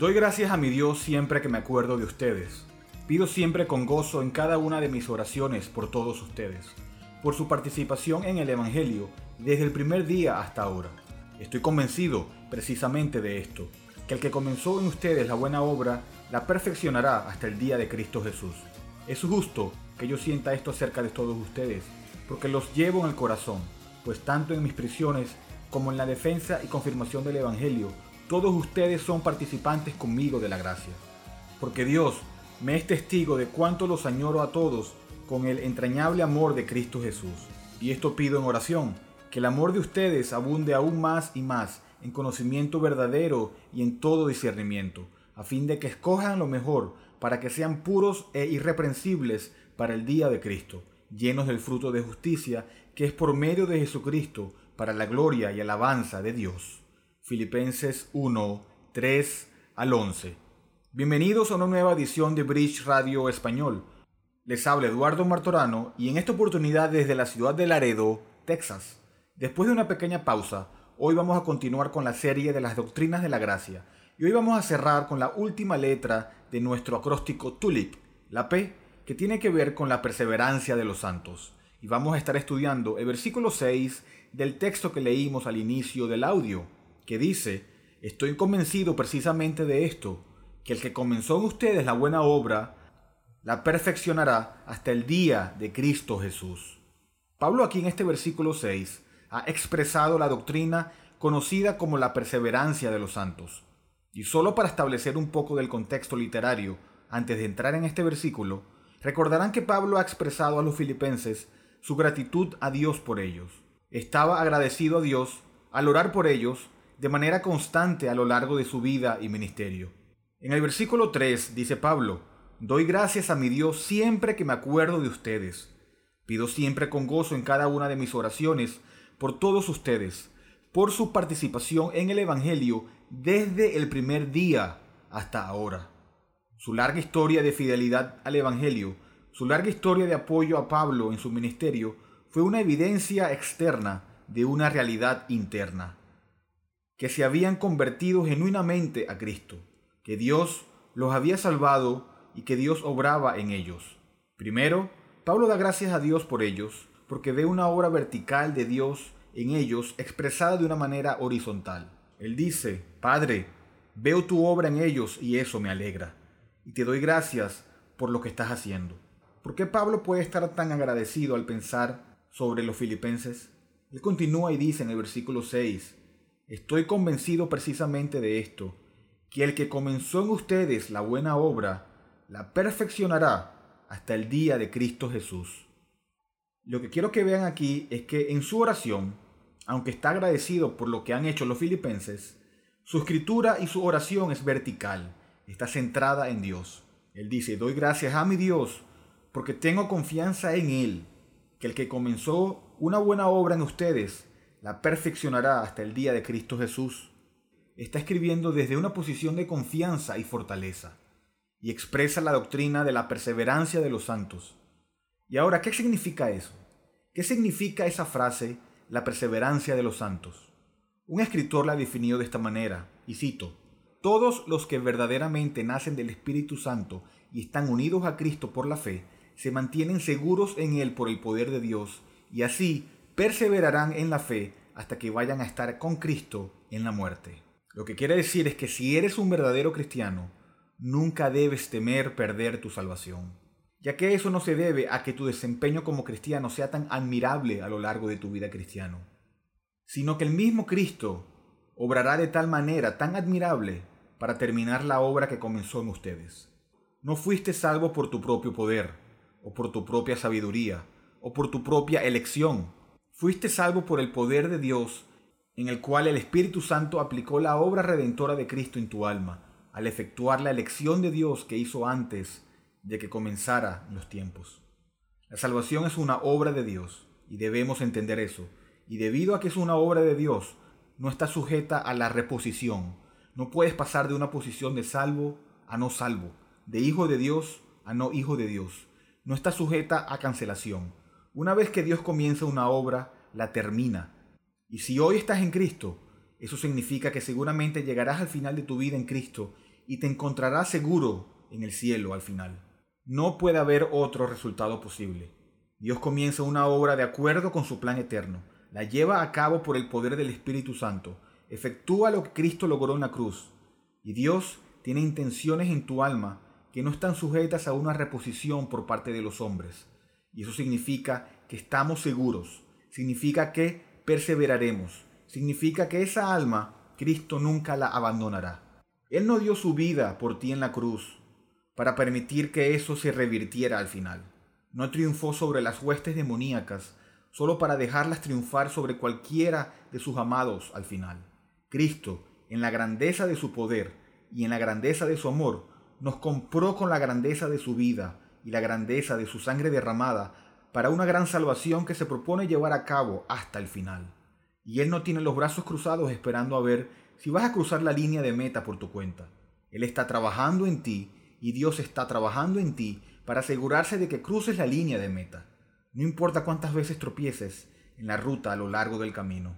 Doy gracias a mi Dios siempre que me acuerdo de ustedes. Pido siempre con gozo en cada una de mis oraciones por todos ustedes, por su participación en el Evangelio desde el primer día hasta ahora. Estoy convencido precisamente de esto, que el que comenzó en ustedes la buena obra la perfeccionará hasta el día de Cristo Jesús. Es justo que yo sienta esto acerca de todos ustedes, porque los llevo en el corazón, pues tanto en mis prisiones como en la defensa y confirmación del Evangelio, todos ustedes son participantes conmigo de la gracia. Porque Dios me es testigo de cuánto los añoro a todos con el entrañable amor de Cristo Jesús. Y esto pido en oración, que el amor de ustedes abunde aún más y más en conocimiento verdadero y en todo discernimiento, a fin de que escojan lo mejor para que sean puros e irreprensibles para el día de Cristo, llenos del fruto de justicia que es por medio de Jesucristo para la gloria y alabanza de Dios. Filipenses 1, 3 al 11. Bienvenidos a una nueva edición de Bridge Radio Español. Les habla Eduardo Martorano y en esta oportunidad desde la ciudad de Laredo, Texas. Después de una pequeña pausa, hoy vamos a continuar con la serie de las doctrinas de la gracia y hoy vamos a cerrar con la última letra de nuestro acróstico TULIP, la P, que tiene que ver con la perseverancia de los santos. Y vamos a estar estudiando el versículo 6 del texto que leímos al inicio del audio que dice, estoy convencido precisamente de esto, que el que comenzó en ustedes la buena obra, la perfeccionará hasta el día de Cristo Jesús. Pablo aquí en este versículo 6 ha expresado la doctrina conocida como la perseverancia de los santos. Y solo para establecer un poco del contexto literario, antes de entrar en este versículo, recordarán que Pablo ha expresado a los filipenses su gratitud a Dios por ellos. Estaba agradecido a Dios al orar por ellos de manera constante a lo largo de su vida y ministerio. En el versículo 3 dice Pablo, Doy gracias a mi Dios siempre que me acuerdo de ustedes. Pido siempre con gozo en cada una de mis oraciones por todos ustedes, por su participación en el Evangelio desde el primer día hasta ahora. Su larga historia de fidelidad al Evangelio, su larga historia de apoyo a Pablo en su ministerio, fue una evidencia externa de una realidad interna que se habían convertido genuinamente a Cristo, que Dios los había salvado y que Dios obraba en ellos. Primero, Pablo da gracias a Dios por ellos, porque ve una obra vertical de Dios en ellos expresada de una manera horizontal. Él dice, Padre, veo tu obra en ellos y eso me alegra, y te doy gracias por lo que estás haciendo. ¿Por qué Pablo puede estar tan agradecido al pensar sobre los filipenses? Él continúa y dice en el versículo 6, Estoy convencido precisamente de esto, que el que comenzó en ustedes la buena obra, la perfeccionará hasta el día de Cristo Jesús. Lo que quiero que vean aquí es que en su oración, aunque está agradecido por lo que han hecho los filipenses, su escritura y su oración es vertical, está centrada en Dios. Él dice, doy gracias a mi Dios porque tengo confianza en Él, que el que comenzó una buena obra en ustedes, la perfeccionará hasta el día de Cristo Jesús. Está escribiendo desde una posición de confianza y fortaleza, y expresa la doctrina de la perseverancia de los santos. Y ahora, ¿qué significa eso? ¿Qué significa esa frase, la perseverancia de los santos? Un escritor la definió de esta manera, y cito, Todos los que verdaderamente nacen del Espíritu Santo y están unidos a Cristo por la fe, se mantienen seguros en Él por el poder de Dios, y así perseverarán en la fe hasta que vayan a estar con Cristo en la muerte. Lo que quiere decir es que si eres un verdadero cristiano, nunca debes temer perder tu salvación, ya que eso no se debe a que tu desempeño como cristiano sea tan admirable a lo largo de tu vida cristiano, sino que el mismo Cristo obrará de tal manera tan admirable para terminar la obra que comenzó en ustedes. No fuiste salvo por tu propio poder, o por tu propia sabiduría, o por tu propia elección, Fuiste salvo por el poder de Dios, en el cual el Espíritu Santo aplicó la obra redentora de Cristo en tu alma, al efectuar la elección de Dios que hizo antes de que comenzara los tiempos. La salvación es una obra de Dios, y debemos entender eso. Y debido a que es una obra de Dios, no está sujeta a la reposición. No puedes pasar de una posición de salvo a no salvo, de hijo de Dios a no hijo de Dios. No está sujeta a cancelación. Una vez que Dios comienza una obra, la termina. Y si hoy estás en Cristo, eso significa que seguramente llegarás al final de tu vida en Cristo y te encontrará seguro en el cielo al final. No puede haber otro resultado posible. Dios comienza una obra de acuerdo con su plan eterno, la lleva a cabo por el poder del Espíritu Santo, efectúa lo que Cristo logró en la cruz, y Dios tiene intenciones en tu alma que no están sujetas a una reposición por parte de los hombres. Y eso significa que estamos seguros, significa que perseveraremos, significa que esa alma Cristo nunca la abandonará. Él no dio su vida por ti en la cruz para permitir que eso se revirtiera al final. No triunfó sobre las huestes demoníacas solo para dejarlas triunfar sobre cualquiera de sus amados al final. Cristo, en la grandeza de su poder y en la grandeza de su amor, nos compró con la grandeza de su vida y la grandeza de su sangre derramada para una gran salvación que se propone llevar a cabo hasta el final. Y Él no tiene los brazos cruzados esperando a ver si vas a cruzar la línea de meta por tu cuenta. Él está trabajando en ti y Dios está trabajando en ti para asegurarse de que cruces la línea de meta. No importa cuántas veces tropieces en la ruta a lo largo del camino.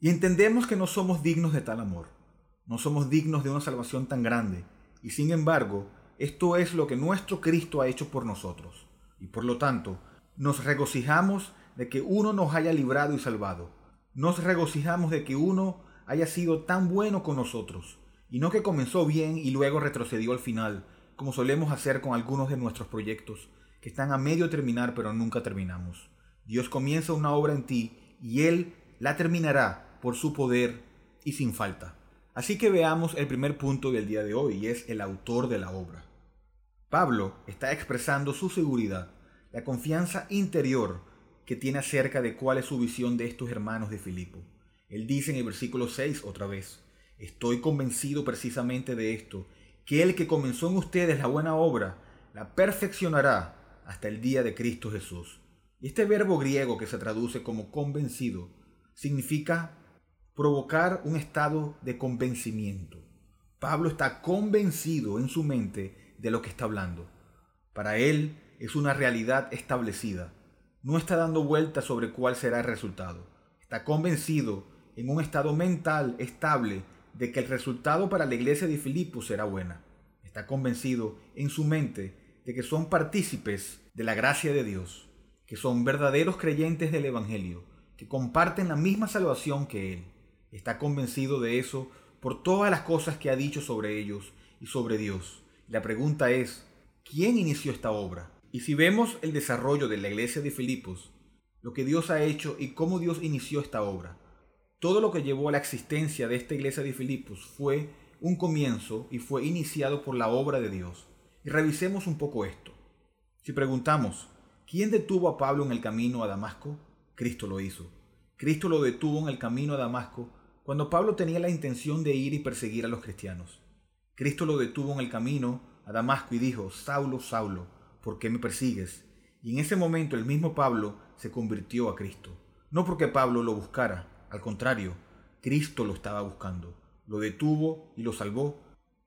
Y entendemos que no somos dignos de tal amor. No somos dignos de una salvación tan grande y sin embargo, esto es lo que nuestro Cristo ha hecho por nosotros. Y por lo tanto, nos regocijamos de que uno nos haya librado y salvado. Nos regocijamos de que uno haya sido tan bueno con nosotros. Y no que comenzó bien y luego retrocedió al final, como solemos hacer con algunos de nuestros proyectos, que están a medio terminar pero nunca terminamos. Dios comienza una obra en ti y Él la terminará por su poder y sin falta. Así que veamos el primer punto del día de hoy, y es el autor de la obra. Pablo está expresando su seguridad, la confianza interior que tiene acerca de cuál es su visión de estos hermanos de Filipo. Él dice en el versículo 6 otra vez, estoy convencido precisamente de esto, que el que comenzó en ustedes la buena obra, la perfeccionará hasta el día de Cristo Jesús. Este verbo griego que se traduce como convencido significa provocar un estado de convencimiento. Pablo está convencido en su mente de lo que está hablando. Para él es una realidad establecida. No está dando vueltas sobre cuál será el resultado. Está convencido en un estado mental estable de que el resultado para la iglesia de Filipos será buena. Está convencido en su mente de que son partícipes de la gracia de Dios, que son verdaderos creyentes del Evangelio, que comparten la misma salvación que Él. Está convencido de eso por todas las cosas que ha dicho sobre ellos y sobre Dios. La pregunta es, ¿quién inició esta obra? Y si vemos el desarrollo de la iglesia de Filipos, lo que Dios ha hecho y cómo Dios inició esta obra, todo lo que llevó a la existencia de esta iglesia de Filipos fue un comienzo y fue iniciado por la obra de Dios. Y revisemos un poco esto. Si preguntamos, ¿quién detuvo a Pablo en el camino a Damasco? Cristo lo hizo. Cristo lo detuvo en el camino a Damasco cuando Pablo tenía la intención de ir y perseguir a los cristianos. Cristo lo detuvo en el camino a Damasco y dijo, Saulo, Saulo, ¿por qué me persigues? Y en ese momento el mismo Pablo se convirtió a Cristo. No porque Pablo lo buscara, al contrario, Cristo lo estaba buscando, lo detuvo y lo salvó.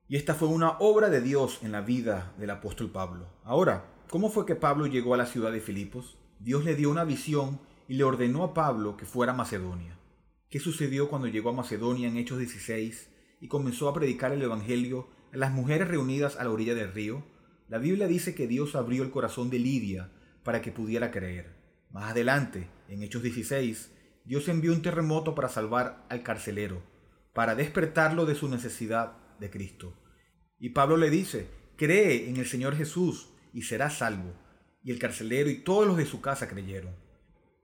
Y esta fue una obra de Dios en la vida del apóstol Pablo. Ahora, ¿cómo fue que Pablo llegó a la ciudad de Filipos? Dios le dio una visión y le ordenó a Pablo que fuera a Macedonia. ¿Qué sucedió cuando llegó a Macedonia en Hechos 16 y comenzó a predicar el Evangelio a las mujeres reunidas a la orilla del río? La Biblia dice que Dios abrió el corazón de Lidia para que pudiera creer. Más adelante, en Hechos 16, Dios envió un terremoto para salvar al carcelero, para despertarlo de su necesidad de Cristo. Y Pablo le dice, cree en el Señor Jesús y serás salvo. Y el carcelero y todos los de su casa creyeron.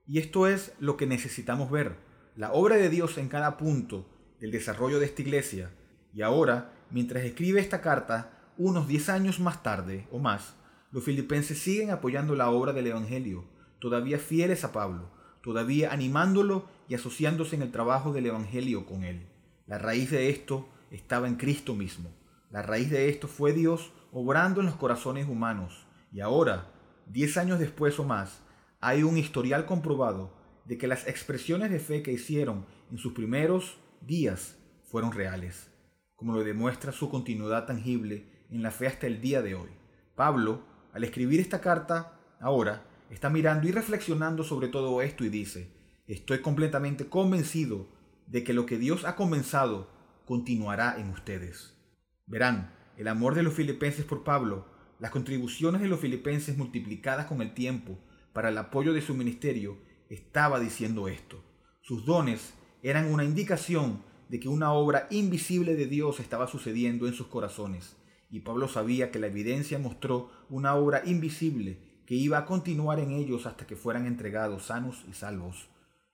Y esto es lo que necesitamos ver la obra de Dios en cada punto del desarrollo de esta iglesia. Y ahora, mientras escribe esta carta, unos 10 años más tarde o más, los filipenses siguen apoyando la obra del Evangelio, todavía fieles a Pablo, todavía animándolo y asociándose en el trabajo del Evangelio con él. La raíz de esto estaba en Cristo mismo. La raíz de esto fue Dios obrando en los corazones humanos. Y ahora, diez años después o más, hay un historial comprobado de que las expresiones de fe que hicieron en sus primeros días fueron reales, como lo demuestra su continuidad tangible en la fe hasta el día de hoy. Pablo, al escribir esta carta, ahora, está mirando y reflexionando sobre todo esto y dice, estoy completamente convencido de que lo que Dios ha comenzado continuará en ustedes. Verán, el amor de los filipenses por Pablo, las contribuciones de los filipenses multiplicadas con el tiempo para el apoyo de su ministerio, estaba diciendo esto. Sus dones eran una indicación de que una obra invisible de Dios estaba sucediendo en sus corazones, y Pablo sabía que la evidencia mostró una obra invisible que iba a continuar en ellos hasta que fueran entregados sanos y salvos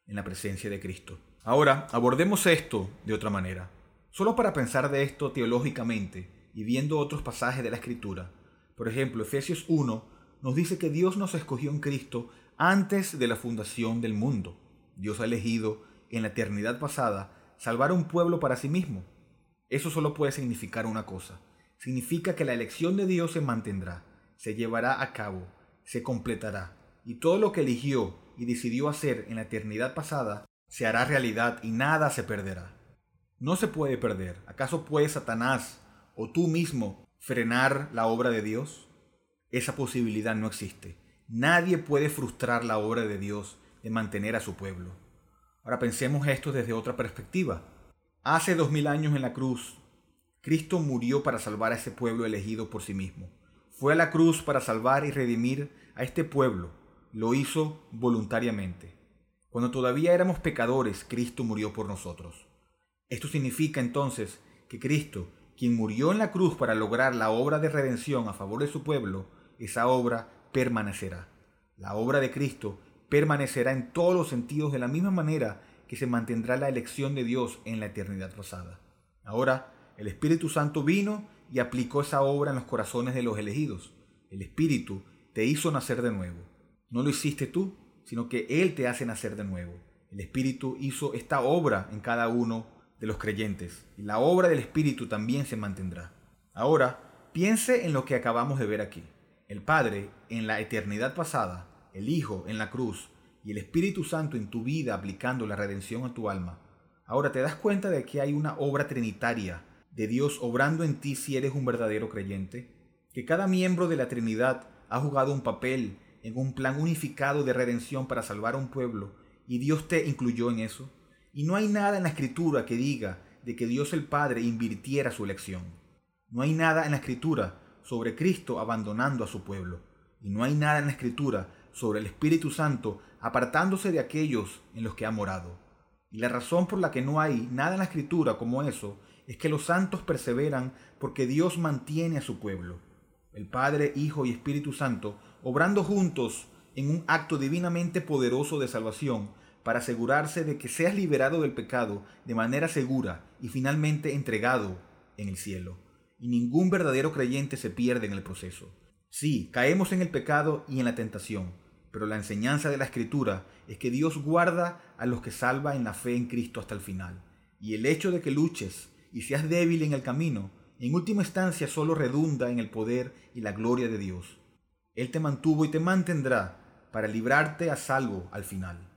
en la presencia de Cristo. Ahora, abordemos esto de otra manera. Solo para pensar de esto teológicamente y viendo otros pasajes de la Escritura. Por ejemplo, Efesios 1 nos dice que Dios nos escogió en Cristo antes de la fundación del mundo. Dios ha elegido en la eternidad pasada salvar a un pueblo para sí mismo. Eso solo puede significar una cosa. Significa que la elección de Dios se mantendrá, se llevará a cabo, se completará, y todo lo que eligió y decidió hacer en la eternidad pasada se hará realidad y nada se perderá. No se puede perder. ¿Acaso puede Satanás o tú mismo frenar la obra de Dios? Esa posibilidad no existe. Nadie puede frustrar la obra de Dios de mantener a su pueblo. Ahora pensemos esto desde otra perspectiva. Hace dos mil años en la cruz, Cristo murió para salvar a ese pueblo elegido por sí mismo. Fue a la cruz para salvar y redimir a este pueblo. Lo hizo voluntariamente. Cuando todavía éramos pecadores, Cristo murió por nosotros. Esto significa entonces que Cristo, quien murió en la cruz para lograr la obra de redención a favor de su pueblo, esa obra permanecerá. La obra de Cristo permanecerá en todos los sentidos de la misma manera que se mantendrá la elección de Dios en la eternidad pasada. Ahora, el Espíritu Santo vino y aplicó esa obra en los corazones de los elegidos. El Espíritu te hizo nacer de nuevo. No lo hiciste tú, sino que Él te hace nacer de nuevo. El Espíritu hizo esta obra en cada uno de los creyentes, y la obra del Espíritu también se mantendrá. Ahora, piense en lo que acabamos de ver aquí. El Padre en la eternidad pasada, el Hijo en la cruz y el Espíritu Santo en tu vida aplicando la redención a tu alma. Ahora te das cuenta de que hay una obra trinitaria de Dios obrando en ti si eres un verdadero creyente, que cada miembro de la Trinidad ha jugado un papel en un plan unificado de redención para salvar a un pueblo, y Dios te incluyó en eso. Y no hay nada en la escritura que diga de que Dios el Padre invirtiera su elección. No hay nada en la escritura sobre Cristo abandonando a su pueblo. Y no hay nada en la escritura sobre el Espíritu Santo apartándose de aquellos en los que ha morado. Y la razón por la que no hay nada en la escritura como eso es que los santos perseveran porque Dios mantiene a su pueblo. El Padre, Hijo y Espíritu Santo obrando juntos en un acto divinamente poderoso de salvación para asegurarse de que seas liberado del pecado de manera segura y finalmente entregado en el cielo. Y ningún verdadero creyente se pierde en el proceso. Sí, caemos en el pecado y en la tentación, pero la enseñanza de la Escritura es que Dios guarda a los que salva en la fe en Cristo hasta el final. Y el hecho de que luches y seas débil en el camino, en última instancia solo redunda en el poder y la gloria de Dios. Él te mantuvo y te mantendrá para librarte a salvo al final.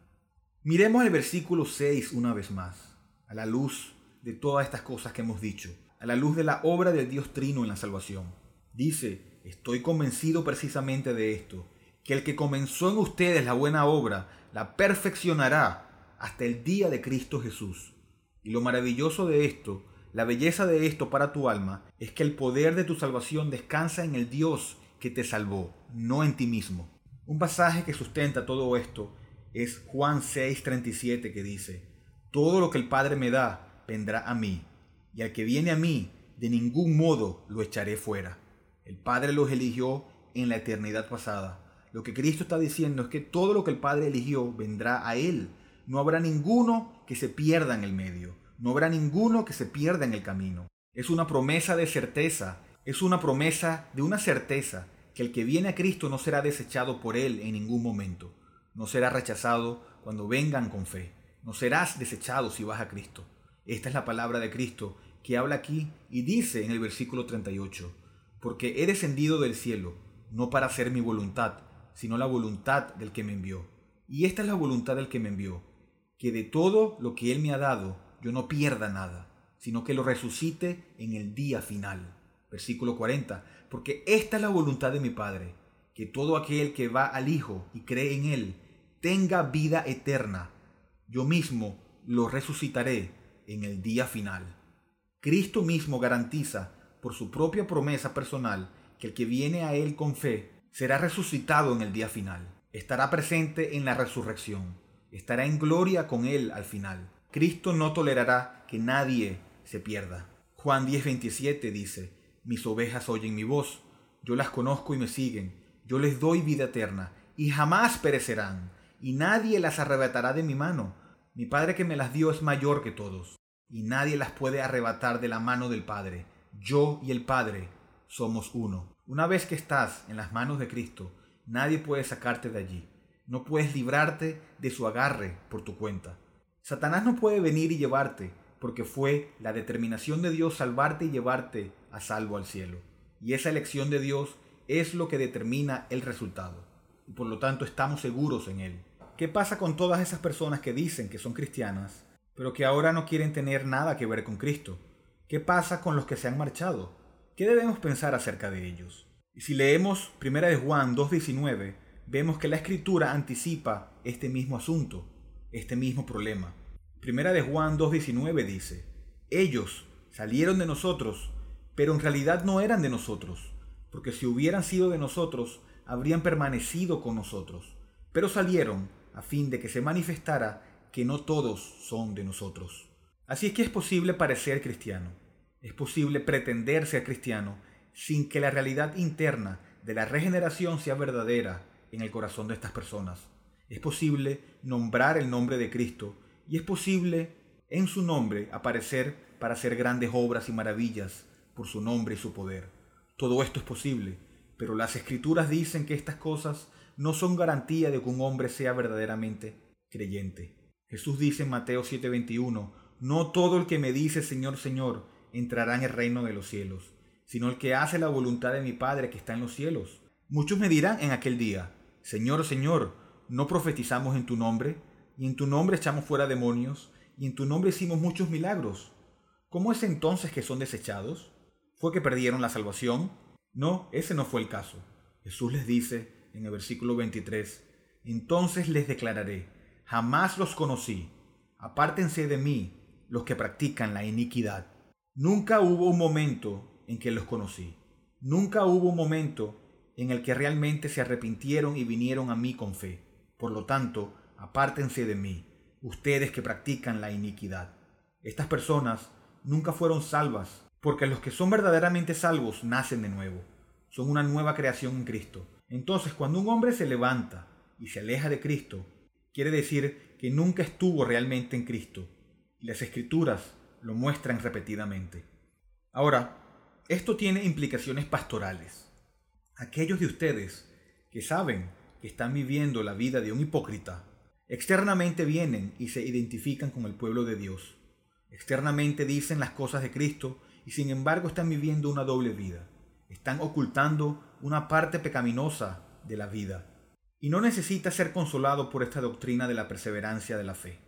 Miremos el versículo 6 una vez más, a la luz de todas estas cosas que hemos dicho, a la luz de la obra del Dios Trino en la salvación. Dice, estoy convencido precisamente de esto, que el que comenzó en ustedes la buena obra, la perfeccionará hasta el día de Cristo Jesús. Y lo maravilloso de esto, la belleza de esto para tu alma, es que el poder de tu salvación descansa en el Dios que te salvó, no en ti mismo. Un pasaje que sustenta todo esto es Juan 6:37 que dice, Todo lo que el Padre me da vendrá a mí, y al que viene a mí, de ningún modo lo echaré fuera. El Padre los eligió en la eternidad pasada. Lo que Cristo está diciendo es que todo lo que el Padre eligió vendrá a Él. No habrá ninguno que se pierda en el medio. No habrá ninguno que se pierda en el camino. Es una promesa de certeza es una promesa de una certeza que el que viene a Cristo no será desechado por Él en ningún momento, no será rechazado cuando vengan con fe, no serás desechado si vas a Cristo. Esta es la palabra de Cristo que habla aquí y dice en el versículo 38, porque he descendido del cielo, no para hacer mi voluntad, sino la voluntad del que me envió. Y esta es la voluntad del que me envió, que de todo lo que Él me ha dado yo no pierda nada, sino que lo resucite en el día final. Versículo 40. Porque esta es la voluntad de mi Padre, que todo aquel que va al Hijo y cree en Él tenga vida eterna. Yo mismo lo resucitaré en el día final. Cristo mismo garantiza por su propia promesa personal que el que viene a Él con fe será resucitado en el día final, estará presente en la resurrección, estará en gloria con Él al final. Cristo no tolerará que nadie se pierda. Juan 10:27 dice, Mis ovejas oyen mi voz, yo las conozco y me siguen, yo les doy vida eterna, y jamás perecerán, y nadie las arrebatará de mi mano. Mi Padre que me las dio es mayor que todos, y nadie las puede arrebatar de la mano del Padre. Yo y el Padre somos uno. Una vez que estás en las manos de Cristo, nadie puede sacarte de allí. No puedes librarte de su agarre por tu cuenta. Satanás no puede venir y llevarte, porque fue la determinación de Dios salvarte y llevarte a salvo al cielo. Y esa elección de Dios es lo que determina el resultado. Y por lo tanto estamos seguros en Él. ¿Qué pasa con todas esas personas que dicen que son cristianas, pero que ahora no quieren tener nada que ver con Cristo? ¿Qué pasa con los que se han marchado? ¿Qué debemos pensar acerca de ellos? Y si leemos 1 de Juan 2.19, vemos que la escritura anticipa este mismo asunto, este mismo problema. 1 de Juan 2.19 dice, ellos salieron de nosotros, pero en realidad no eran de nosotros, porque si hubieran sido de nosotros, habrían permanecido con nosotros, pero salieron a fin de que se manifestara que no todos son de nosotros. Así es que es posible parecer cristiano, es posible pretender ser cristiano sin que la realidad interna de la regeneración sea verdadera en el corazón de estas personas. Es posible nombrar el nombre de Cristo y es posible en su nombre aparecer para hacer grandes obras y maravillas por su nombre y su poder. Todo esto es posible, pero las escrituras dicen que estas cosas no son garantía de que un hombre sea verdaderamente creyente. Jesús dice en Mateo 7:21, no todo el que me dice Señor, Señor, entrará en el reino de los cielos, sino el que hace la voluntad de mi Padre que está en los cielos. Muchos me dirán en aquel día, Señor, Señor, ¿no profetizamos en tu nombre? Y en tu nombre echamos fuera demonios, y en tu nombre hicimos muchos milagros. ¿Cómo es entonces que son desechados? ¿Fue que perdieron la salvación? No, ese no fue el caso. Jesús les dice, en el versículo 23, entonces les declararé, jamás los conocí, apártense de mí los que practican la iniquidad. Nunca hubo un momento en que los conocí, nunca hubo un momento en el que realmente se arrepintieron y vinieron a mí con fe. Por lo tanto, apártense de mí, ustedes que practican la iniquidad. Estas personas nunca fueron salvas, porque los que son verdaderamente salvos nacen de nuevo, son una nueva creación en Cristo. Entonces, cuando un hombre se levanta y se aleja de Cristo, quiere decir que nunca estuvo realmente en Cristo. Y las escrituras lo muestran repetidamente. Ahora, esto tiene implicaciones pastorales. Aquellos de ustedes que saben que están viviendo la vida de un hipócrita, externamente vienen y se identifican con el pueblo de Dios. Externamente dicen las cosas de Cristo y sin embargo están viviendo una doble vida. Están ocultando una parte pecaminosa de la vida. Y no necesitas ser consolado por esta doctrina de la perseverancia de la fe.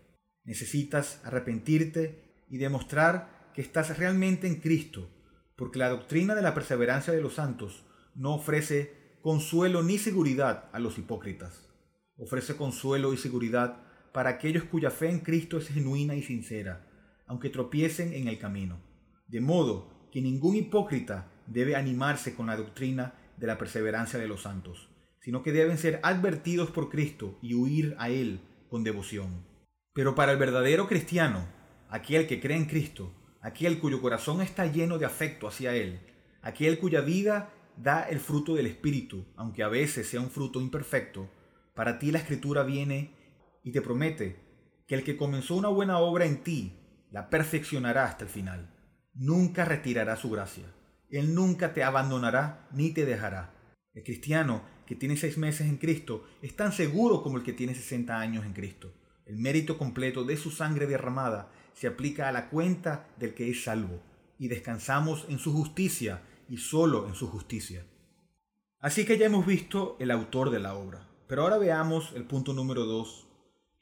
Necesitas arrepentirte y demostrar que estás realmente en Cristo, porque la doctrina de la perseverancia de los santos no ofrece consuelo ni seguridad a los hipócritas. Ofrece consuelo y seguridad para aquellos cuya fe en Cristo es genuina y sincera, aunque tropiecen en el camino. De modo que ningún hipócrita debe animarse con la doctrina de la perseverancia de los santos, sino que deben ser advertidos por Cristo y huir a Él con devoción. Pero para el verdadero cristiano, aquel que cree en Cristo, aquel cuyo corazón está lleno de afecto hacia Él, aquel cuya vida da el fruto del Espíritu, aunque a veces sea un fruto imperfecto, para ti la Escritura viene y te promete que el que comenzó una buena obra en ti, la perfeccionará hasta el final. Nunca retirará su gracia. Él nunca te abandonará ni te dejará. El cristiano que tiene seis meses en Cristo es tan seguro como el que tiene 60 años en Cristo. El mérito completo de su sangre derramada se aplica a la cuenta del que es salvo, y descansamos en su justicia y solo en su justicia. Así que ya hemos visto el autor de la obra, pero ahora veamos el punto número 2,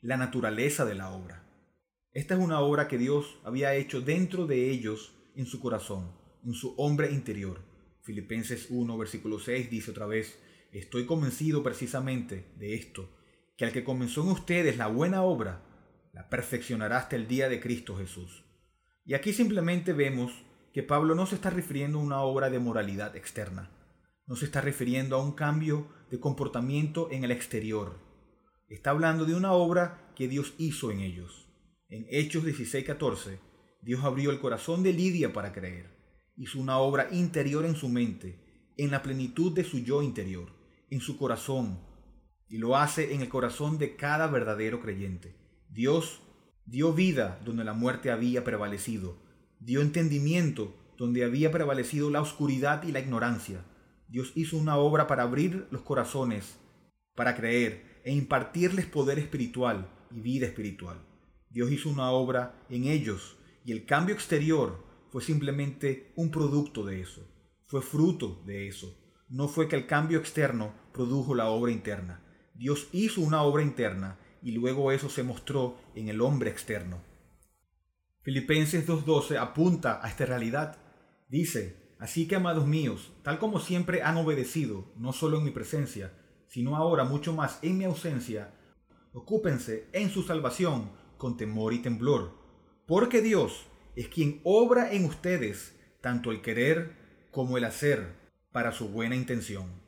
la naturaleza de la obra. Esta es una obra que Dios había hecho dentro de ellos en su corazón en su hombre interior. Filipenses 1, versículo 6 dice otra vez, estoy convencido precisamente de esto, que al que comenzó en ustedes la buena obra, la perfeccionará hasta el día de Cristo Jesús. Y aquí simplemente vemos que Pablo no se está refiriendo a una obra de moralidad externa, no se está refiriendo a un cambio de comportamiento en el exterior. Está hablando de una obra que Dios hizo en ellos. En Hechos 16:14, Dios abrió el corazón de Lidia para creer. Hizo una obra interior en su mente, en la plenitud de su yo interior, en su corazón, y lo hace en el corazón de cada verdadero creyente. Dios dio vida donde la muerte había prevalecido, dio entendimiento donde había prevalecido la oscuridad y la ignorancia. Dios hizo una obra para abrir los corazones, para creer e impartirles poder espiritual y vida espiritual. Dios hizo una obra en ellos y el cambio exterior fue simplemente un producto de eso, fue fruto de eso. No fue que el cambio externo produjo la obra interna. Dios hizo una obra interna y luego eso se mostró en el hombre externo. Filipenses 2.12 apunta a esta realidad. Dice, así que amados míos, tal como siempre han obedecido, no solo en mi presencia, sino ahora mucho más en mi ausencia, ocúpense en su salvación con temor y temblor, porque Dios es quien obra en ustedes tanto el querer como el hacer para su buena intención.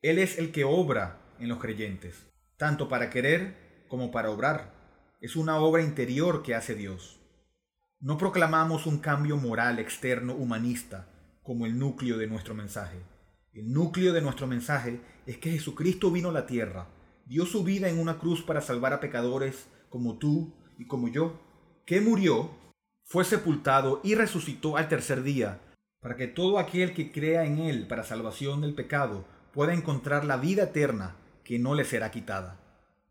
Él es el que obra en los creyentes, tanto para querer como para obrar. Es una obra interior que hace Dios. No proclamamos un cambio moral externo humanista como el núcleo de nuestro mensaje. El núcleo de nuestro mensaje es que Jesucristo vino a la tierra, dio su vida en una cruz para salvar a pecadores como tú y como yo, que murió, fue sepultado y resucitó al tercer día, para que todo aquel que crea en Él para salvación del pecado pueda encontrar la vida eterna que no le será quitada.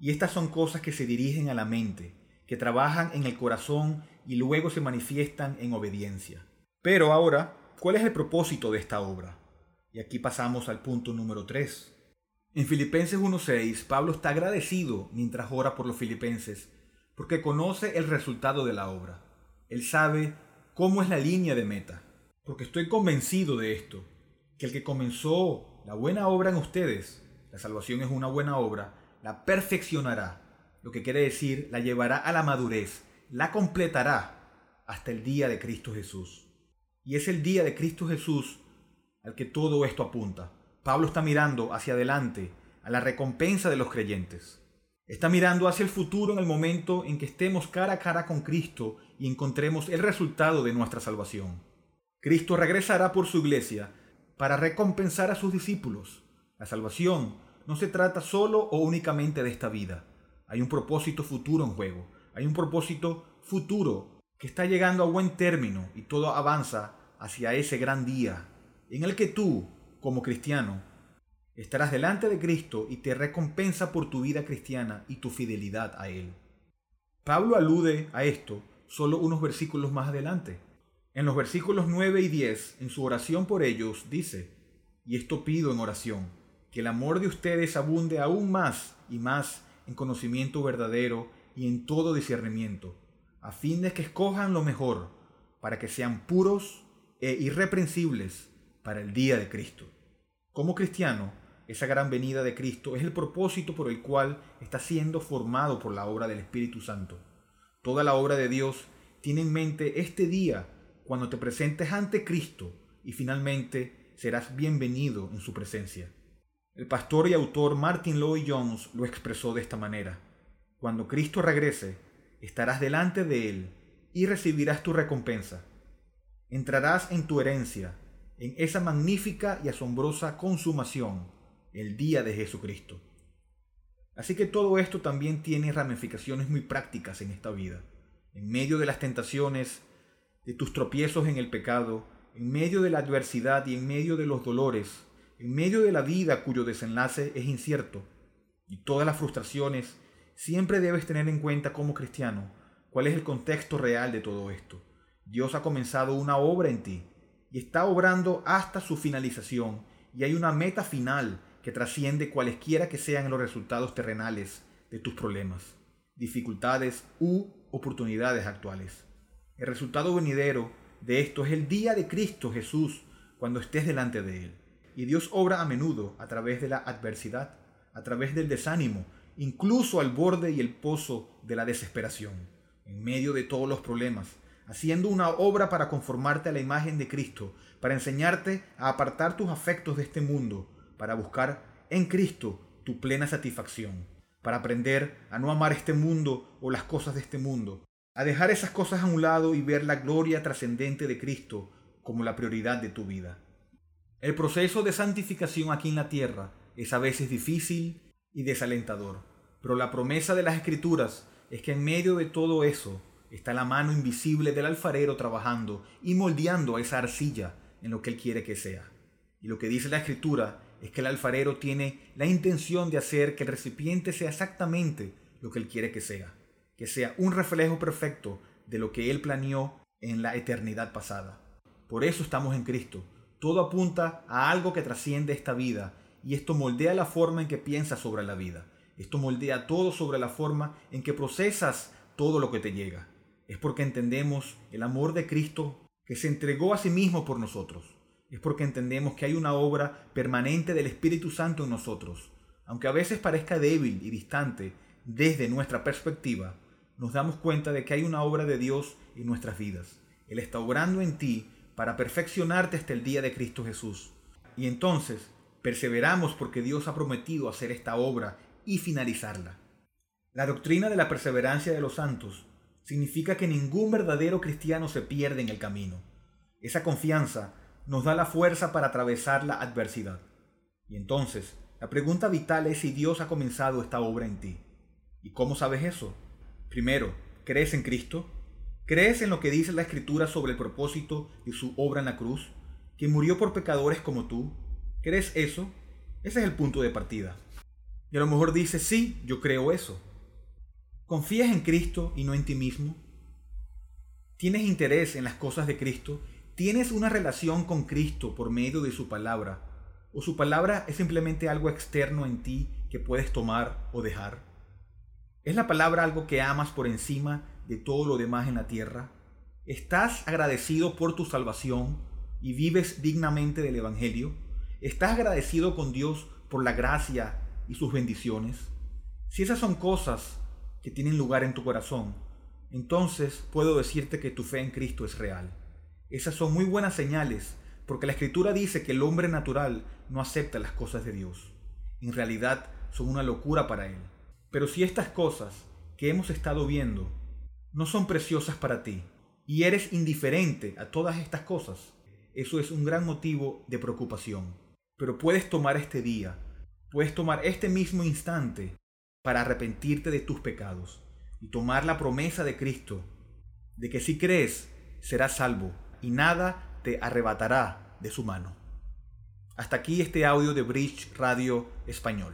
Y estas son cosas que se dirigen a la mente, que trabajan en el corazón y luego se manifiestan en obediencia. Pero ahora, ¿cuál es el propósito de esta obra? Y aquí pasamos al punto número 3. En Filipenses 1.6, Pablo está agradecido mientras ora por los filipenses, porque conoce el resultado de la obra. Él sabe cómo es la línea de meta, porque estoy convencido de esto, que el que comenzó la buena obra en ustedes, la salvación es una buena obra, la perfeccionará, lo que quiere decir, la llevará a la madurez, la completará hasta el día de Cristo Jesús. Y es el día de Cristo Jesús al que todo esto apunta. Pablo está mirando hacia adelante, a la recompensa de los creyentes. Está mirando hacia el futuro en el momento en que estemos cara a cara con Cristo y encontremos el resultado de nuestra salvación. Cristo regresará por su iglesia para recompensar a sus discípulos. La salvación no se trata solo o únicamente de esta vida. Hay un propósito futuro en juego. Hay un propósito futuro que está llegando a buen término y todo avanza hacia ese gran día en el que tú, como cristiano, estarás delante de Cristo y te recompensa por tu vida cristiana y tu fidelidad a Él. Pablo alude a esto solo unos versículos más adelante. En los versículos 9 y 10, en su oración por ellos, dice, y esto pido en oración, que el amor de ustedes abunde aún más y más en conocimiento verdadero y en todo discernimiento, a fin de que escojan lo mejor, para que sean puros e irreprensibles para el día de Cristo. Como cristiano, esa gran venida de Cristo es el propósito por el cual está siendo formado por la obra del Espíritu Santo. Toda la obra de Dios tiene en mente este día cuando te presentes ante Cristo y finalmente serás bienvenido en su presencia. El pastor y autor Martin Lloyd Jones lo expresó de esta manera. Cuando Cristo regrese, estarás delante de Él y recibirás tu recompensa. Entrarás en tu herencia en esa magnífica y asombrosa consumación, el día de Jesucristo. Así que todo esto también tiene ramificaciones muy prácticas en esta vida. En medio de las tentaciones, de tus tropiezos en el pecado, en medio de la adversidad y en medio de los dolores, en medio de la vida cuyo desenlace es incierto, y todas las frustraciones, siempre debes tener en cuenta como cristiano cuál es el contexto real de todo esto. Dios ha comenzado una obra en ti y está obrando hasta su finalización y hay una meta final que trasciende cualesquiera que sean los resultados terrenales de tus problemas, dificultades u oportunidades actuales. El resultado venidero de esto es el día de Cristo Jesús cuando estés delante de Él. Y Dios obra a menudo a través de la adversidad, a través del desánimo, incluso al borde y el pozo de la desesperación. En medio de todos los problemas, haciendo una obra para conformarte a la imagen de Cristo, para enseñarte a apartar tus afectos de este mundo, para buscar en Cristo tu plena satisfacción, para aprender a no amar este mundo o las cosas de este mundo, a dejar esas cosas a un lado y ver la gloria trascendente de Cristo como la prioridad de tu vida. El proceso de santificación aquí en la tierra es a veces difícil y desalentador, pero la promesa de las Escrituras es que en medio de todo eso está la mano invisible del alfarero trabajando y moldeando esa arcilla en lo que él quiere que sea. Y lo que dice la Escritura es que el alfarero tiene la intención de hacer que el recipiente sea exactamente lo que él quiere que sea que sea un reflejo perfecto de lo que Él planeó en la eternidad pasada. Por eso estamos en Cristo. Todo apunta a algo que trasciende esta vida y esto moldea la forma en que piensas sobre la vida. Esto moldea todo sobre la forma en que procesas todo lo que te llega. Es porque entendemos el amor de Cristo que se entregó a sí mismo por nosotros. Es porque entendemos que hay una obra permanente del Espíritu Santo en nosotros. Aunque a veces parezca débil y distante desde nuestra perspectiva, nos damos cuenta de que hay una obra de Dios en nuestras vidas. Él está obrando en ti para perfeccionarte hasta el día de Cristo Jesús. Y entonces perseveramos porque Dios ha prometido hacer esta obra y finalizarla. La doctrina de la perseverancia de los santos significa que ningún verdadero cristiano se pierde en el camino. Esa confianza nos da la fuerza para atravesar la adversidad. Y entonces, la pregunta vital es si Dios ha comenzado esta obra en ti. ¿Y cómo sabes eso? Primero, ¿crees en Cristo? ¿Crees en lo que dice la Escritura sobre el propósito de su obra en la cruz? ¿Que murió por pecadores como tú? ¿Crees eso? Ese es el punto de partida. Y a lo mejor dices, sí, yo creo eso. ¿Confías en Cristo y no en ti mismo? ¿Tienes interés en las cosas de Cristo? ¿Tienes una relación con Cristo por medio de su palabra? ¿O su palabra es simplemente algo externo en ti que puedes tomar o dejar? ¿Es la palabra algo que amas por encima de todo lo demás en la tierra? ¿Estás agradecido por tu salvación y vives dignamente del Evangelio? ¿Estás agradecido con Dios por la gracia y sus bendiciones? Si esas son cosas que tienen lugar en tu corazón, entonces puedo decirte que tu fe en Cristo es real. Esas son muy buenas señales, porque la Escritura dice que el hombre natural no acepta las cosas de Dios. En realidad son una locura para él. Pero si estas cosas que hemos estado viendo no son preciosas para ti y eres indiferente a todas estas cosas, eso es un gran motivo de preocupación. Pero puedes tomar este día, puedes tomar este mismo instante para arrepentirte de tus pecados y tomar la promesa de Cristo de que si crees serás salvo y nada te arrebatará de su mano. Hasta aquí este audio de Bridge Radio Español.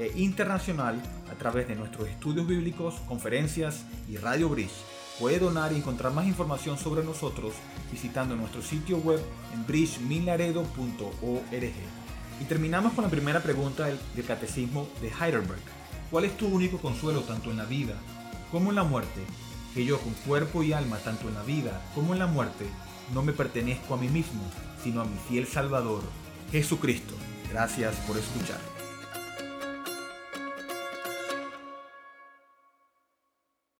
e internacional a través de nuestros estudios bíblicos, conferencias y Radio Bridge. Puede donar y encontrar más información sobre nosotros visitando nuestro sitio web en bridgemilaredo.org. Y terminamos con la primera pregunta del, Catecismo de Heidelberg. ¿Cuál es tu único consuelo tanto en la vida como en la muerte? Que yo con cuerpo y alma, tanto en la vida como en la muerte, no me pertenezco a mí mismo, sino a mi fiel Salvador, Jesucristo. Gracias por escuchar.